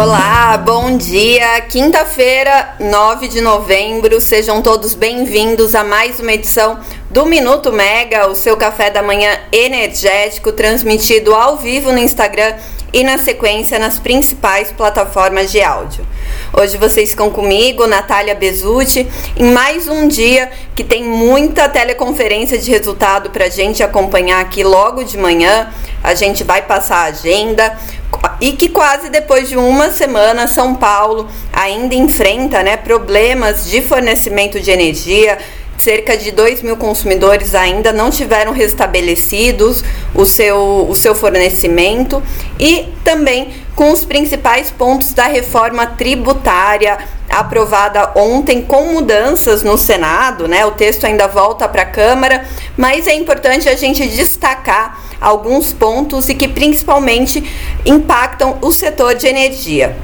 Olá, bom dia. Quinta-feira, 9 de novembro. Sejam todos bem-vindos a mais uma edição do Minuto Mega, o seu café da manhã energético, transmitido ao vivo no Instagram e na sequência nas principais plataformas de áudio. Hoje vocês ficam comigo, Natália Bezutti, em mais um dia que tem muita teleconferência de resultado para a gente acompanhar aqui logo de manhã. A gente vai passar a agenda e que quase depois de uma semana São Paulo ainda enfrenta né, problemas de fornecimento de energia cerca de 2 mil consumidores ainda não tiveram restabelecidos o seu, o seu fornecimento e também com os principais pontos da reforma tributária aprovada ontem com mudanças no Senado, né? O texto ainda volta para a Câmara, mas é importante a gente destacar alguns pontos e que principalmente impactam o setor de energia.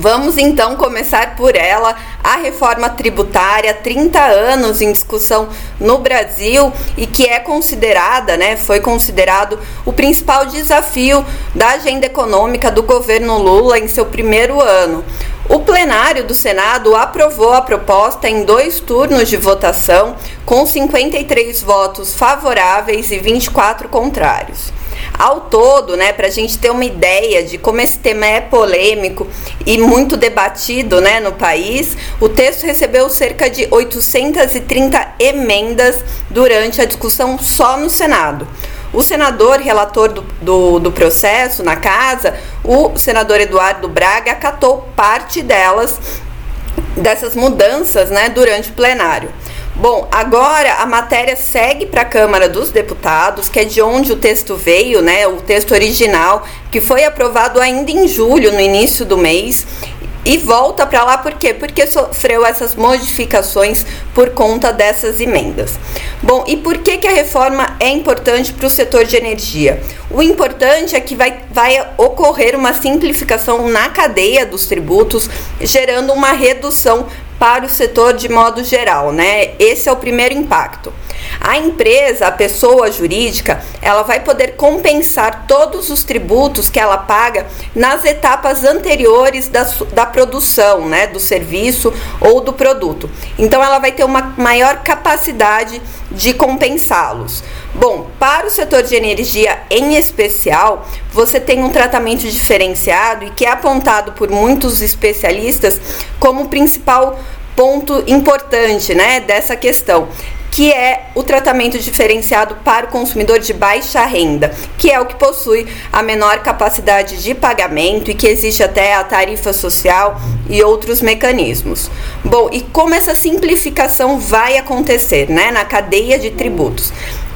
Vamos então começar por ela, a reforma tributária, 30 anos em discussão no Brasil e que é considerada, né, foi considerado o principal desafio da agenda econômica do governo Lula em seu primeiro ano. O plenário do Senado aprovou a proposta em dois turnos de votação, com 53 votos favoráveis e 24 contrários. Ao todo, né, para a gente ter uma ideia de como esse tema é polêmico e muito debatido né, no país, o texto recebeu cerca de 830 emendas durante a discussão só no Senado. O senador relator do, do, do, processo na casa, o senador Eduardo Braga, acatou parte delas, dessas mudanças, né, durante o plenário. Bom, agora a matéria segue para a Câmara dos Deputados, que é de onde o texto veio, né? O texto original, que foi aprovado ainda em julho, no início do mês, e volta para lá por quê? Porque sofreu essas modificações por conta dessas emendas. Bom, e por que, que a reforma é importante para o setor de energia? O importante é que vai, vai ocorrer uma simplificação na cadeia dos tributos, gerando uma redução para o setor de modo geral, né? Esse é o primeiro impacto. A empresa, a pessoa jurídica, ela vai poder compensar todos os tributos que ela paga nas etapas anteriores da, da produção, né, do serviço ou do produto. Então, ela vai ter uma maior capacidade de compensá-los. Bom, para o setor de energia em especial, você tem um tratamento diferenciado e que é apontado por muitos especialistas como principal ponto importante, né, dessa questão, que é o tratamento diferenciado para o consumidor de baixa renda, que é o que possui a menor capacidade de pagamento e que existe até a tarifa social e outros mecanismos. Bom, e como essa simplificação vai acontecer, né, na cadeia de tributos?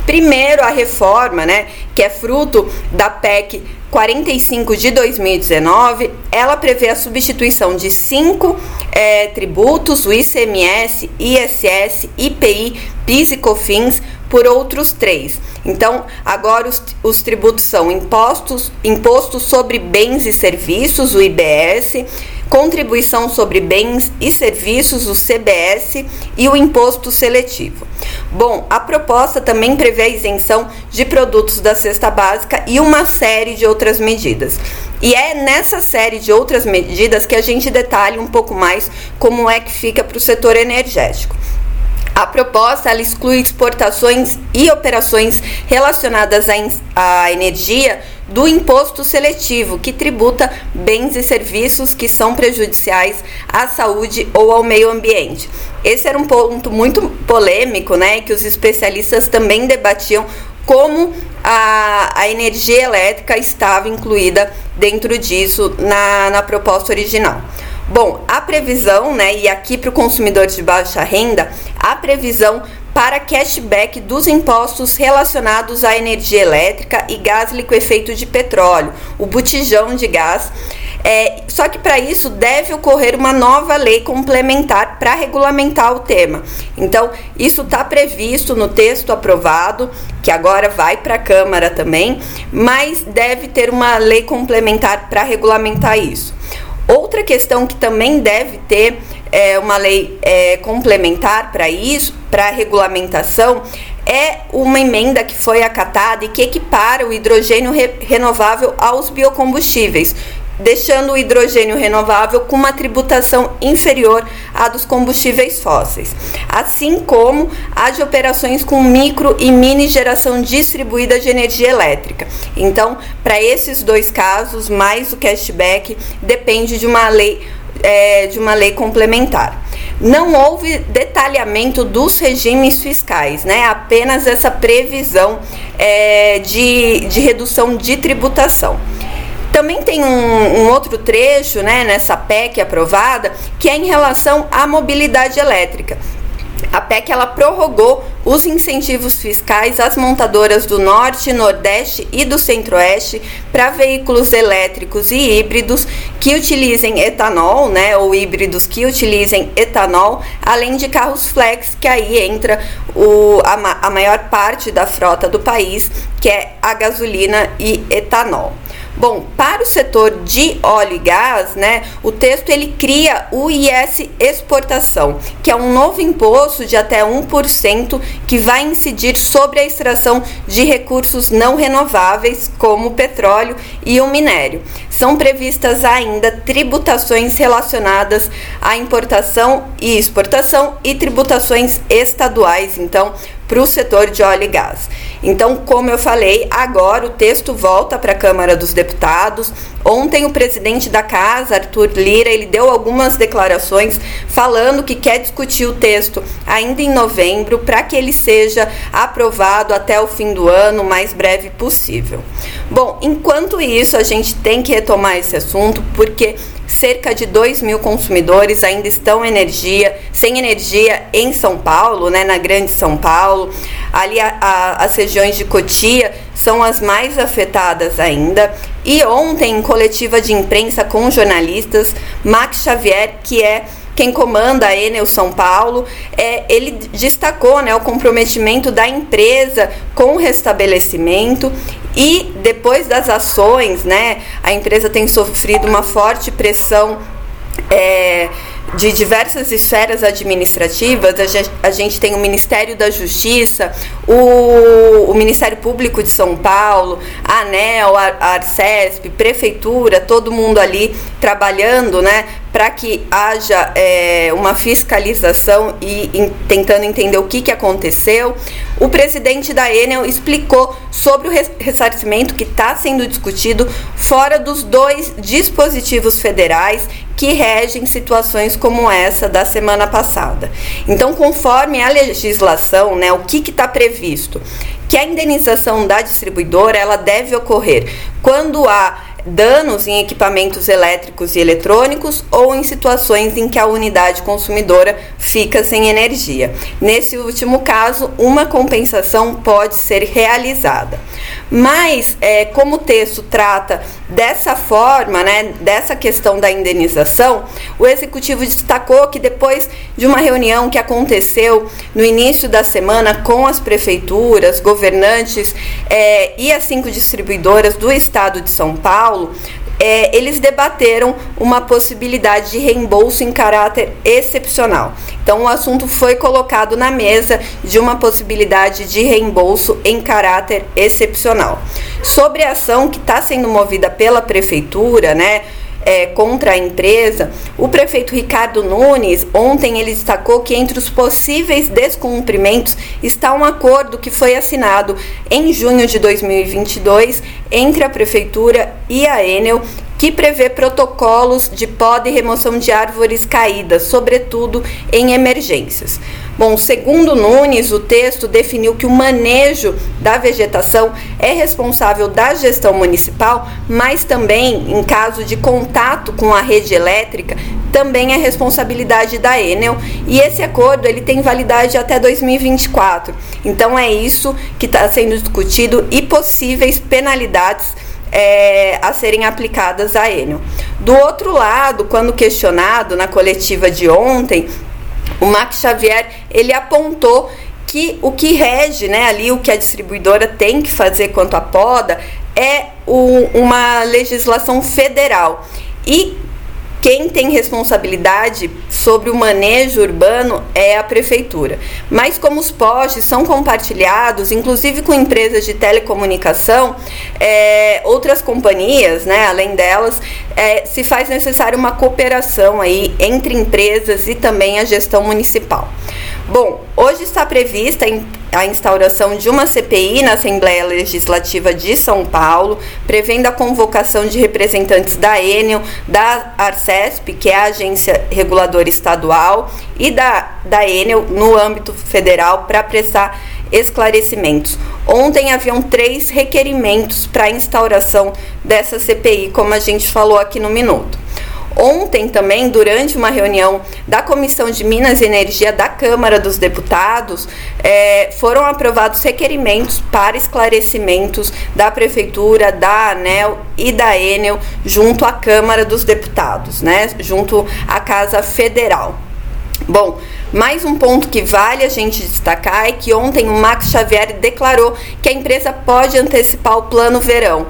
Primeiro, a reforma, né, que é fruto da PEC 45 de 2019, ela prevê a substituição de cinco é, tributos, o ICMS, ISS, IPI, PIS e COFINS, por outros três. Então, agora os, os tributos são impostos, imposto sobre bens e serviços, o IBS, contribuição sobre bens e serviços, o CBS, e o imposto seletivo. Bom, a proposta também prevê a isenção de produtos da cesta básica e uma série de outras medidas. E é nessa série de outras medidas que a gente detalha um pouco mais como é que fica para o setor energético. A proposta ela exclui exportações e operações relacionadas à, à energia do imposto seletivo, que tributa bens e serviços que são prejudiciais à saúde ou ao meio ambiente. Esse era um ponto muito polêmico, né, que os especialistas também debatiam como a, a energia elétrica estava incluída dentro disso na, na proposta original. Bom, a previsão, né, e aqui para o consumidor de baixa renda, a previsão para cashback dos impostos relacionados à energia elétrica e gás liquefeito de petróleo, o botijão de gás. É, só que para isso deve ocorrer uma nova lei complementar para regulamentar o tema. Então, isso está previsto no texto aprovado, que agora vai para a Câmara também, mas deve ter uma lei complementar para regulamentar isso. Outra questão que também deve ter é, uma lei é, complementar para isso, para regulamentação, é uma emenda que foi acatada e que equipara o hidrogênio re renovável aos biocombustíveis, deixando o hidrogênio renovável com uma tributação inferior à dos combustíveis fósseis, assim como a de operações com micro e mini geração distribuída de energia elétrica. Então, para esses dois casos, mais o cashback depende de uma lei é, de uma lei complementar. Não houve detalhamento dos regimes fiscais, né? apenas essa previsão é, de, de redução de tributação. Também tem um, um, outro trecho né, nessa PEC aprovada que é em relação à mobilidade elétrica. A PEC ela prorrogou os incentivos fiscais às montadoras do Norte, Nordeste e do Centro-Oeste para veículos elétricos e híbridos que utilizem etanol, né, ou híbridos que utilizem etanol, além de carros flex, que aí entra o, a, a maior parte da frota do país, que é a gasolina e etanol. Bom, para o setor de óleo e gás, né, o texto ele cria o IS exportação, que é um novo imposto de até 1% que vai incidir sobre a extração de recursos não renováveis, como o petróleo e o minério. São previstas ainda tributações relacionadas à importação e exportação e tributações estaduais, então, para o setor de óleo e gás. Então, como eu falei, agora o texto volta para a Câmara dos Deputados. Ontem o presidente da casa, Arthur Lira, ele deu algumas declarações falando que quer discutir o texto ainda em novembro para que ele seja aprovado até o fim do ano, o mais breve possível. Bom, enquanto isso, a gente tem que retomar esse assunto porque cerca de 2 mil consumidores ainda estão energia, sem energia em São Paulo, né, na Grande São Paulo. Ali a, a, as regiões de Cotia são as mais afetadas ainda. E ontem, em coletiva de imprensa com jornalistas, Max Xavier, que é quem comanda a Enel São Paulo, é, ele destacou né, o comprometimento da empresa com o restabelecimento e depois das ações, né, a empresa tem sofrido uma forte pressão. É, de diversas esferas administrativas, a gente tem o Ministério da Justiça, o, o Ministério Público de São Paulo, a ANEL, a Arcesp, Prefeitura, todo mundo ali trabalhando né, para que haja é, uma fiscalização e em, tentando entender o que, que aconteceu. O presidente da Enel explicou sobre o ressarcimento que está sendo discutido fora dos dois dispositivos federais que regem situações como essa da semana passada. Então, conforme a legislação, né, o que está previsto? Que a indenização da distribuidora ela deve ocorrer quando há danos em equipamentos elétricos e eletrônicos ou em situações em que a unidade consumidora fica sem energia. Nesse último caso, uma compensação pode ser realizada. Mas, é, como o texto trata dessa forma, né, dessa questão da indenização, o executivo destacou que depois de uma reunião que aconteceu no início da semana com as prefeituras, governantes é, e as cinco distribuidoras do estado de São Paulo, é, eles debateram uma possibilidade de reembolso em caráter excepcional. Então, o assunto foi colocado na mesa de uma possibilidade de reembolso em caráter excepcional. Sobre a ação que está sendo movida pela prefeitura, né? É, contra a empresa, o prefeito Ricardo Nunes, ontem ele destacou que entre os possíveis descumprimentos está um acordo que foi assinado em junho de 2022 entre a prefeitura e a Enel, que prevê protocolos de poda e remoção de árvores caídas, sobretudo em emergências. Bom, segundo Nunes, o texto definiu que o manejo da vegetação é responsável da gestão municipal, mas também, em caso de contato com a rede elétrica, também é responsabilidade da Enel e esse acordo ele tem validade até 2024. Então é isso que está sendo discutido e possíveis penalidades é, a serem aplicadas à Enel. Do outro lado, quando questionado na coletiva de ontem, o Max Xavier ele apontou que o que rege, né, ali o que a distribuidora tem que fazer quanto à poda é o, uma legislação federal. E quem tem responsabilidade sobre o manejo urbano é a prefeitura. Mas como os postes são compartilhados, inclusive com empresas de telecomunicação, é, outras companhias, né, além delas, é, se faz necessário uma cooperação aí entre empresas e também a gestão municipal. Bom, hoje está prevista a instauração de uma CPI na Assembleia Legislativa de São Paulo, prevendo a convocação de representantes da Enel, da Arcesp, que é a agência reguladora estadual, e da, da Enel no âmbito federal para prestar esclarecimentos. Ontem haviam três requerimentos para a instauração dessa CPI, como a gente falou aqui no minuto. Ontem também, durante uma reunião da Comissão de Minas e Energia da Câmara dos Deputados, é, foram aprovados requerimentos para esclarecimentos da Prefeitura, da ANEL e da Enel junto à Câmara dos Deputados, né, junto à Casa Federal. Bom, mais um ponto que vale a gente destacar é que ontem o Max Xavier declarou que a empresa pode antecipar o plano verão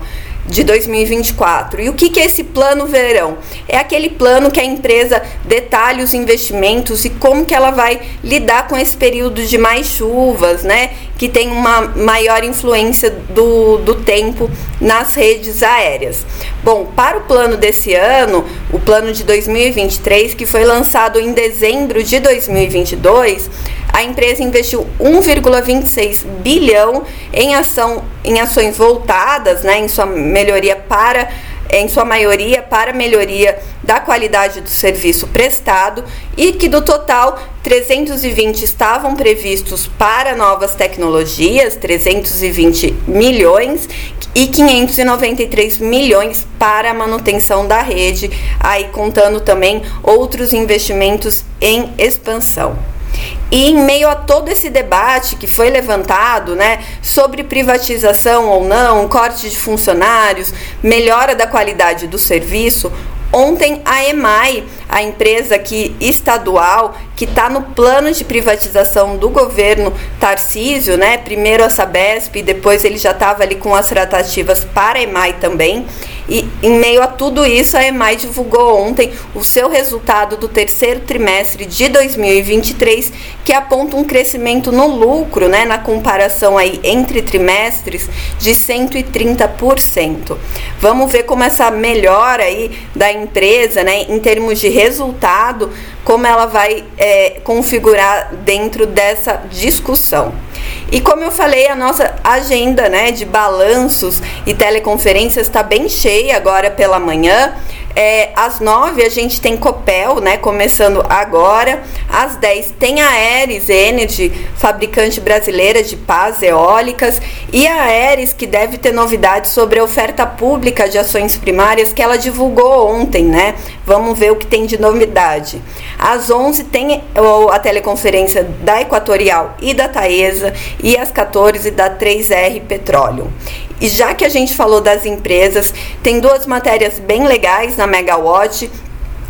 de 2024. E o que, que é esse plano verão? É aquele plano que a empresa detalha os investimentos e como que ela vai lidar com esse período de mais chuvas, né? Que tem uma maior influência do, do tempo nas redes aéreas. Bom, para o plano desse ano, o plano de 2023, que foi lançado em dezembro de 2022, a empresa investiu 1,26 bilhão em ação em ações voltadas, né, em sua melhoria para em sua maioria para melhoria da qualidade do serviço prestado e que do total 320 estavam previstos para novas tecnologias, 320 milhões e 593 milhões para a manutenção da rede, aí contando também outros investimentos em expansão. E em meio a todo esse debate que foi levantado, né, sobre privatização ou não, corte de funcionários, melhora da qualidade do serviço, Ontem a EMAI, a empresa que estadual que está no plano de privatização do governo Tarcísio, né? Primeiro a Sabesp, depois ele já estava ali com as tratativas para a EMAI também. E em meio a tudo isso, a EMAI divulgou ontem o seu resultado do terceiro trimestre de 2023, que aponta um crescimento no lucro, né, na comparação aí entre trimestres, de 130%. Vamos ver como essa melhora aí da empresa, né, em termos de resultado, como ela vai é, configurar dentro dessa discussão. E como eu falei, a nossa agenda né, de balanços e teleconferências está bem cheia agora pela manhã. É, às 9 a gente tem Copel, né? Começando agora. Às 10 tem a Aeres Energy, fabricante brasileira de pás eólicas. E a Aeres, que deve ter novidades sobre a oferta pública de ações primárias que ela divulgou ontem, né? Vamos ver o que tem de novidade. Às 11 tem a teleconferência da Equatorial e da Taesa. E às 14 da 3R Petróleo. E já que a gente falou das empresas, tem duas matérias bem legais na Megawatt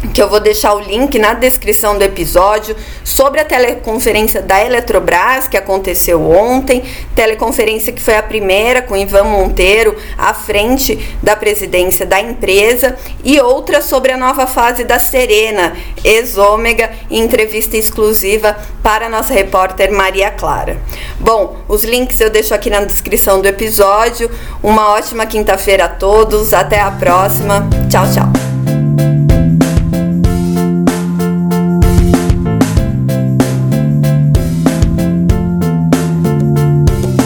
que eu vou deixar o link na descrição do episódio sobre a teleconferência da Eletrobras que aconteceu ontem, teleconferência que foi a primeira com Ivan Monteiro à frente da presidência da empresa e outra sobre a nova fase da Serena, ex-ômega, entrevista exclusiva para a nossa repórter Maria Clara. Bom, os links eu deixo aqui na descrição do episódio. Uma ótima quinta-feira a todos, até a próxima. Tchau, tchau.